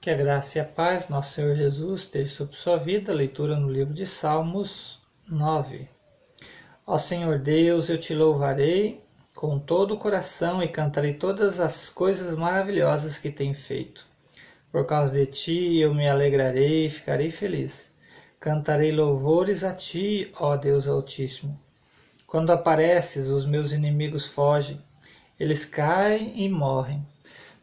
Que a graça e a paz, nosso Senhor Jesus, esteja sobre sua vida. Leitura no livro de Salmos 9. Ó Senhor Deus, eu te louvarei com todo o coração e cantarei todas as coisas maravilhosas que tem feito. Por causa de ti eu me alegrarei e ficarei feliz. Cantarei louvores a ti, ó Deus Altíssimo. Quando apareces, os meus inimigos fogem, eles caem e morrem.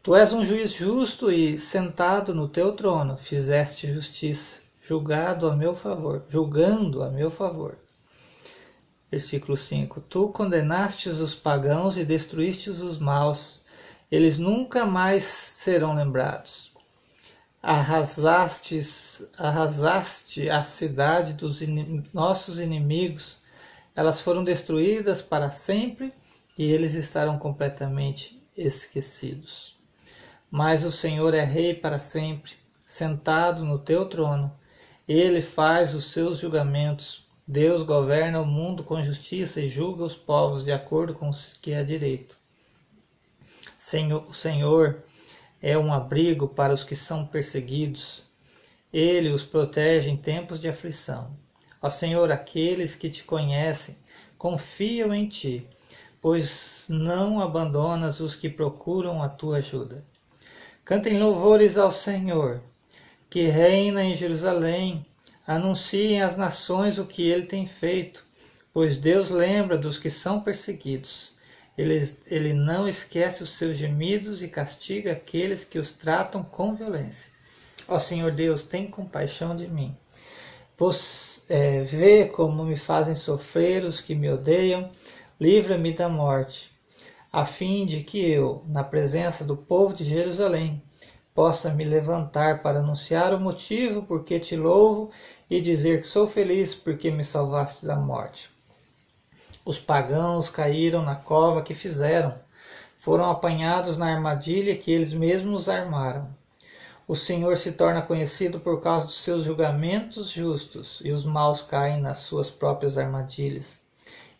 Tu és um juiz justo e, sentado no teu trono, fizeste justiça, julgado a meu favor, julgando a meu favor. Versículo 5. Tu condenastes os pagãos e destruístes os maus, eles nunca mais serão lembrados. Arrasastes, arrasaste a cidade dos in, nossos inimigos, elas foram destruídas para sempre e eles estarão completamente esquecidos. Mas o Senhor é Rei para sempre, sentado no teu trono. Ele faz os seus julgamentos. Deus governa o mundo com justiça e julga os povos de acordo com o que é direito. Senhor, o Senhor é um abrigo para os que são perseguidos. Ele os protege em tempos de aflição. Ó Senhor, aqueles que te conhecem confiam em ti, pois não abandonas os que procuram a tua ajuda. Cantem louvores ao Senhor, que reina em Jerusalém. Anunciem às nações o que ele tem feito, pois Deus lembra dos que são perseguidos. Ele, ele não esquece os seus gemidos e castiga aqueles que os tratam com violência. Ó Senhor Deus, tem compaixão de mim. Você é, vê como me fazem sofrer os que me odeiam, livra-me da morte a fim de que eu, na presença do povo de Jerusalém, possa me levantar para anunciar o motivo por que te louvo e dizer que sou feliz porque me salvaste da morte. Os pagãos caíram na cova que fizeram, foram apanhados na armadilha que eles mesmos armaram. O Senhor se torna conhecido por causa dos seus julgamentos justos, e os maus caem nas suas próprias armadilhas.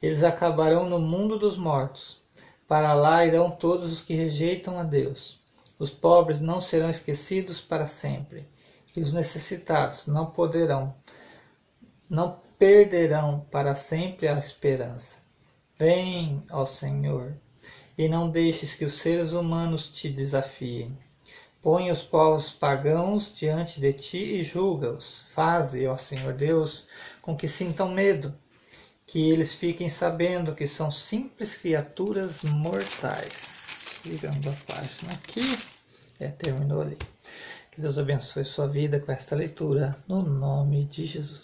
Eles acabarão no mundo dos mortos. Para lá irão todos os que rejeitam a Deus. Os pobres não serão esquecidos para sempre, e os necessitados não poderão, não perderão para sempre a esperança. Vem, ó Senhor, e não deixes que os seres humanos te desafiem. Põe os povos pagãos diante de ti e julga-os. Faze, ó Senhor Deus, com que sintam medo que eles fiquem sabendo que são simples criaturas mortais. Virando a página aqui, é, terminou ali. Que Deus abençoe sua vida com esta leitura, no nome de Jesus.